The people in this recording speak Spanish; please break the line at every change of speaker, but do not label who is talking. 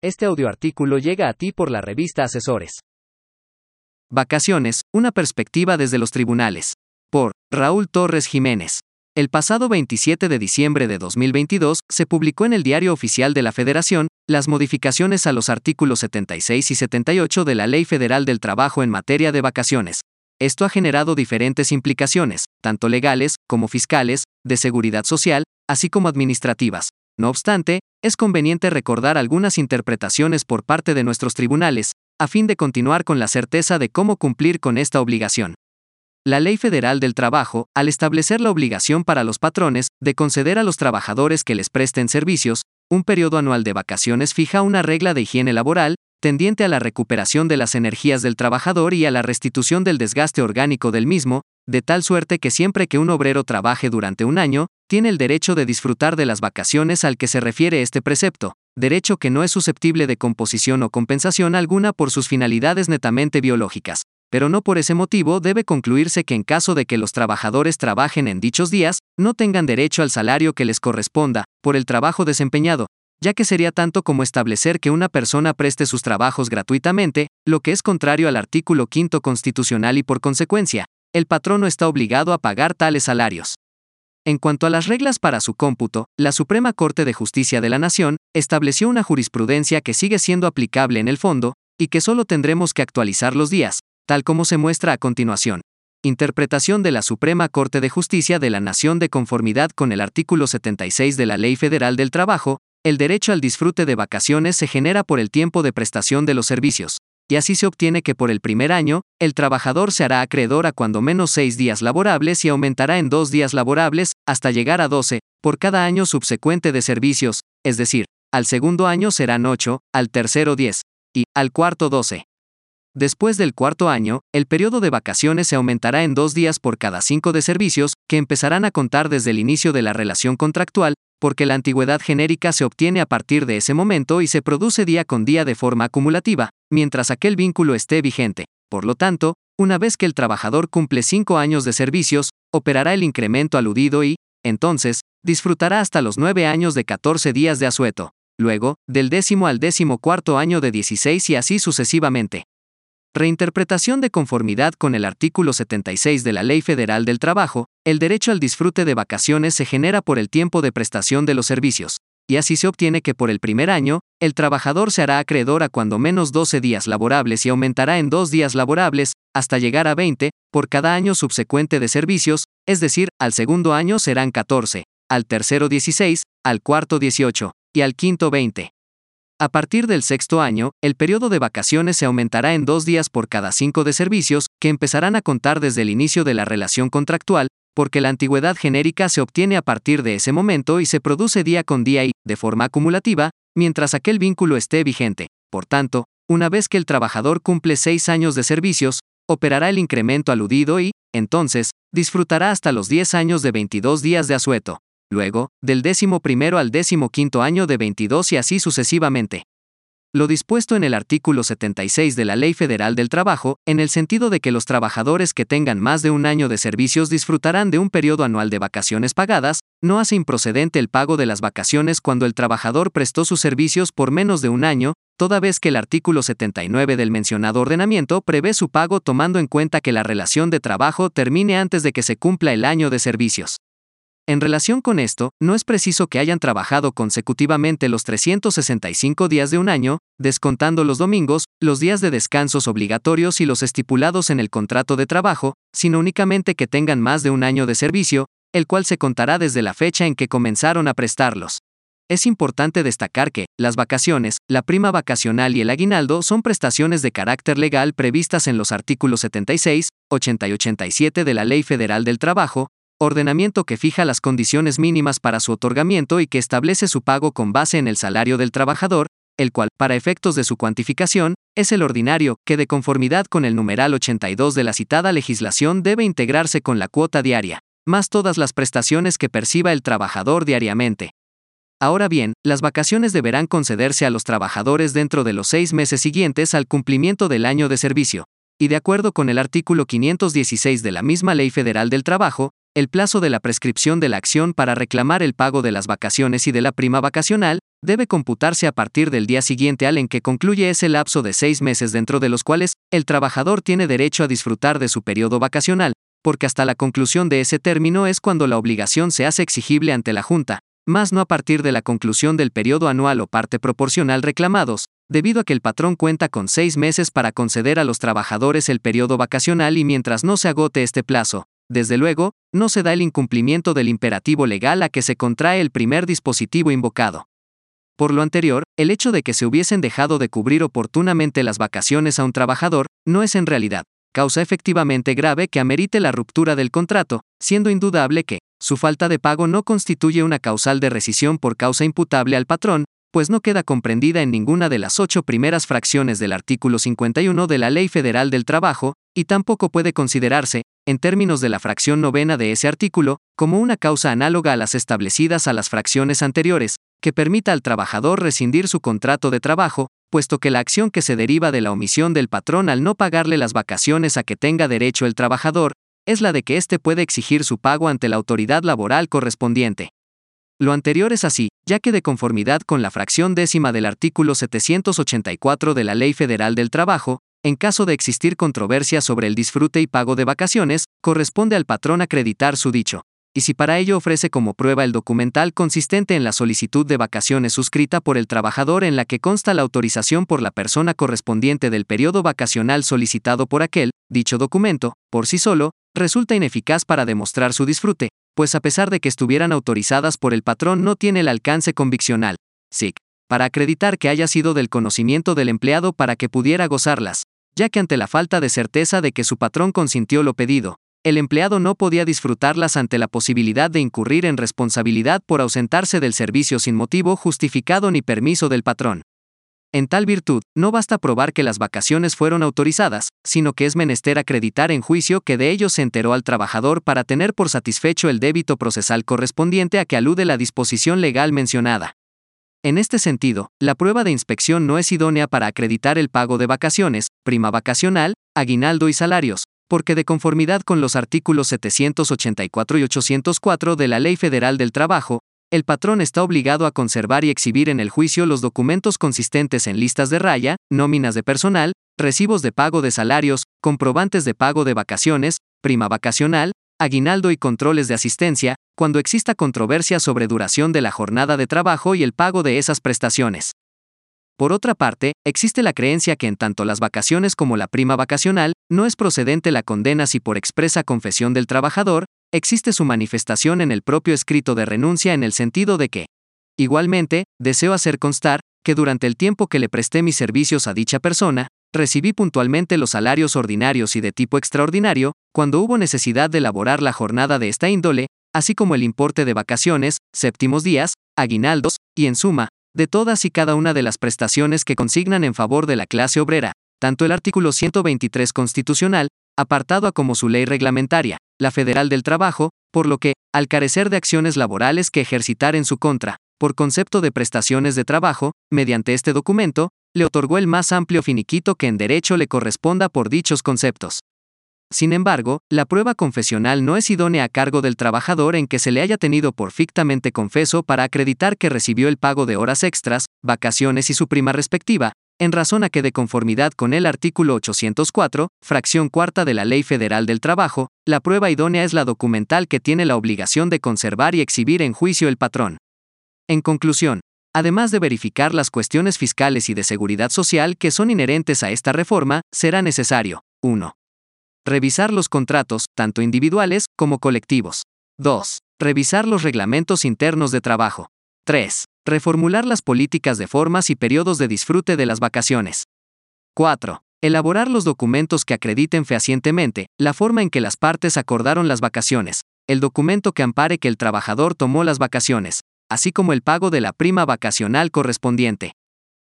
Este audioartículo llega a ti por la revista Asesores.
Vacaciones, una perspectiva desde los tribunales. Por Raúl Torres Jiménez. El pasado 27 de diciembre de 2022 se publicó en el Diario Oficial de la Federación las modificaciones a los artículos 76 y 78 de la Ley Federal del Trabajo en materia de vacaciones. Esto ha generado diferentes implicaciones, tanto legales como fiscales, de seguridad social, así como administrativas. No obstante, es conveniente recordar algunas interpretaciones por parte de nuestros tribunales, a fin de continuar con la certeza de cómo cumplir con esta obligación. La Ley Federal del Trabajo, al establecer la obligación para los patrones de conceder a los trabajadores que les presten servicios, un periodo anual de vacaciones fija una regla de higiene laboral, tendiente a la recuperación de las energías del trabajador y a la restitución del desgaste orgánico del mismo, de tal suerte que siempre que un obrero trabaje durante un año, tiene el derecho de disfrutar de las vacaciones al que se refiere este precepto, derecho que no es susceptible de composición o compensación alguna por sus finalidades netamente biológicas. Pero no por ese motivo debe concluirse que en caso de que los trabajadores trabajen en dichos días, no tengan derecho al salario que les corresponda, por el trabajo desempeñado, ya que sería tanto como establecer que una persona preste sus trabajos gratuitamente, lo que es contrario al artículo quinto constitucional y por consecuencia, el patrono está obligado a pagar tales salarios. En cuanto a las reglas para su cómputo, la Suprema Corte de Justicia de la Nación estableció una jurisprudencia que sigue siendo aplicable en el fondo, y que solo tendremos que actualizar los días, tal como se muestra a continuación. Interpretación de la Suprema Corte de Justicia de la Nación de conformidad con el artículo 76 de la Ley Federal del Trabajo, el derecho al disfrute de vacaciones se genera por el tiempo de prestación de los servicios, y así se obtiene que por el primer año, el trabajador se hará acreedor a cuando menos seis días laborables y aumentará en dos días laborables, hasta llegar a 12, por cada año subsecuente de servicios, es decir, al segundo año serán 8, al tercero 10, y, al cuarto 12. Después del cuarto año, el periodo de vacaciones se aumentará en dos días por cada cinco de servicios, que empezarán a contar desde el inicio de la relación contractual, porque la antigüedad genérica se obtiene a partir de ese momento y se produce día con día de forma acumulativa, mientras aquel vínculo esté vigente. Por lo tanto, una vez que el trabajador cumple cinco años de servicios, operará el incremento aludido y, entonces, disfrutará hasta los nueve años de 14 días de asueto. Luego, del décimo al décimo cuarto año de 16 y así sucesivamente. Reinterpretación de conformidad con el artículo 76 de la Ley Federal del Trabajo, el derecho al disfrute de vacaciones se genera por el tiempo de prestación de los servicios, y así se obtiene que por el primer año, el trabajador se hará acreedor a cuando menos 12 días laborables y aumentará en dos días laborables, hasta llegar a 20, por cada año subsecuente de servicios, es decir, al segundo año serán 14, al tercero 16, al cuarto 18, y al quinto 20. A partir del sexto año, el periodo de vacaciones se aumentará en dos días por cada cinco de servicios, que empezarán a contar desde el inicio de la relación contractual, porque la antigüedad genérica se obtiene a partir de ese momento y se produce día con día y, de forma acumulativa, mientras aquel vínculo esté vigente. Por tanto, una vez que el trabajador cumple seis años de servicios, operará el incremento aludido y, entonces, disfrutará hasta los 10 años de 22 días de asueto luego, del décimo primero al décimo quinto año de 22 y así sucesivamente. Lo dispuesto en el artículo 76 de la Ley Federal del Trabajo, en el sentido de que los trabajadores que tengan más de un año de servicios disfrutarán de un periodo anual de vacaciones pagadas, no hace improcedente el pago de las vacaciones cuando el trabajador prestó sus servicios por menos de un año, toda vez que el artículo 79 del mencionado ordenamiento prevé su pago tomando en cuenta que la relación de trabajo termine antes de que se cumpla el año de servicios. En relación con esto, no es preciso que hayan trabajado consecutivamente los 365 días de un año, descontando los domingos, los días de descansos obligatorios y los estipulados en el contrato de trabajo, sino únicamente que tengan más de un año de servicio, el cual se contará desde la fecha en que comenzaron a prestarlos. Es importante destacar que, las vacaciones, la prima vacacional y el aguinaldo son prestaciones de carácter legal previstas en los artículos 76, 80 y 87 de la Ley Federal del Trabajo, ordenamiento que fija las condiciones mínimas para su otorgamiento y que establece su pago con base en el salario del trabajador, el cual, para efectos de su cuantificación, es el ordinario, que de conformidad con el numeral 82 de la citada legislación debe integrarse con la cuota diaria, más todas las prestaciones que perciba el trabajador diariamente. Ahora bien, las vacaciones deberán concederse a los trabajadores dentro de los seis meses siguientes al cumplimiento del año de servicio, y de acuerdo con el artículo 516 de la misma Ley Federal del Trabajo, el plazo de la prescripción de la acción para reclamar el pago de las vacaciones y de la prima vacacional debe computarse a partir del día siguiente al en que concluye ese lapso de seis meses dentro de los cuales el trabajador tiene derecho a disfrutar de su periodo vacacional, porque hasta la conclusión de ese término es cuando la obligación se hace exigible ante la Junta, más no a partir de la conclusión del periodo anual o parte proporcional reclamados, debido a que el patrón cuenta con seis meses para conceder a los trabajadores el periodo vacacional y mientras no se agote este plazo, desde luego, no se da el incumplimiento del imperativo legal a que se contrae el primer dispositivo invocado. Por lo anterior, el hecho de que se hubiesen dejado de cubrir oportunamente las vacaciones a un trabajador no es en realidad causa efectivamente grave que amerite la ruptura del contrato, siendo indudable que su falta de pago no constituye una causal de rescisión por causa imputable al patrón, pues no queda comprendida en ninguna de las ocho primeras fracciones del artículo 51 de la Ley Federal del Trabajo, y tampoco puede considerarse, en términos de la fracción novena de ese artículo, como una causa análoga a las establecidas a las fracciones anteriores, que permita al trabajador rescindir su contrato de trabajo, puesto que la acción que se deriva de la omisión del patrón al no pagarle las vacaciones a que tenga derecho el trabajador, es la de que éste puede exigir su pago ante la autoridad laboral correspondiente. Lo anterior es así, ya que de conformidad con la fracción décima del artículo 784 de la Ley Federal del Trabajo, en caso de existir controversia sobre el disfrute y pago de vacaciones, corresponde al patrón acreditar su dicho. Y si para ello ofrece como prueba el documental consistente en la solicitud de vacaciones suscrita por el trabajador en la que consta la autorización por la persona correspondiente del periodo vacacional solicitado por aquel, dicho documento, por sí solo, resulta ineficaz para demostrar su disfrute, pues a pesar de que estuvieran autorizadas por el patrón no tiene el alcance conviccional, SIC, para acreditar que haya sido del conocimiento del empleado para que pudiera gozarlas, ya que ante la falta de certeza de que su patrón consintió lo pedido, el empleado no podía disfrutarlas ante la posibilidad de incurrir en responsabilidad por ausentarse del servicio sin motivo justificado ni permiso del patrón. En tal virtud, no basta probar que las vacaciones fueron autorizadas, sino que es menester acreditar en juicio que de ello se enteró al trabajador para tener por satisfecho el débito procesal correspondiente a que alude la disposición legal mencionada. En este sentido, la prueba de inspección no es idónea para acreditar el pago de vacaciones, prima vacacional, aguinaldo y salarios, porque de conformidad con los artículos 784 y 804 de la Ley Federal del Trabajo, el patrón está obligado a conservar y exhibir en el juicio los documentos consistentes en listas de raya, nóminas de personal, recibos de pago de salarios, comprobantes de pago de vacaciones, prima vacacional, aguinaldo y controles de asistencia, cuando exista controversia sobre duración de la jornada de trabajo y el pago de esas prestaciones. Por otra parte, existe la creencia que en tanto las vacaciones como la prima vacacional, no es procedente la condena si por expresa confesión del trabajador, existe su manifestación en el propio escrito de renuncia en el sentido de que, igualmente, deseo hacer constar, que durante el tiempo que le presté mis servicios a dicha persona, recibí puntualmente los salarios ordinarios y de tipo extraordinario, cuando hubo necesidad de elaborar la jornada de esta índole, así como el importe de vacaciones, séptimos días, aguinaldos, y en suma, de todas y cada una de las prestaciones que consignan en favor de la clase obrera, tanto el artículo 123 constitucional, apartado a como su ley reglamentaria, la Federal del Trabajo, por lo que, al carecer de acciones laborales que ejercitar en su contra, por concepto de prestaciones de trabajo, mediante este documento, le otorgó el más amplio finiquito que en derecho le corresponda por dichos conceptos. Sin embargo, la prueba confesional no es idónea a cargo del trabajador en que se le haya tenido por fictamente confeso para acreditar que recibió el pago de horas extras, vacaciones y su prima respectiva, en razón a que de conformidad con el artículo 804, fracción cuarta de la Ley Federal del Trabajo, la prueba idónea es la documental que tiene la obligación de conservar y exhibir en juicio el patrón. En conclusión, además de verificar las cuestiones fiscales y de seguridad social que son inherentes a esta reforma, será necesario 1. Revisar los contratos, tanto individuales como colectivos. 2. Revisar los reglamentos internos de trabajo. 3. Reformular las políticas de formas y periodos de disfrute de las vacaciones. 4. Elaborar los documentos que acrediten fehacientemente la forma en que las partes acordaron las vacaciones, el documento que ampare que el trabajador tomó las vacaciones, así como el pago de la prima vacacional correspondiente.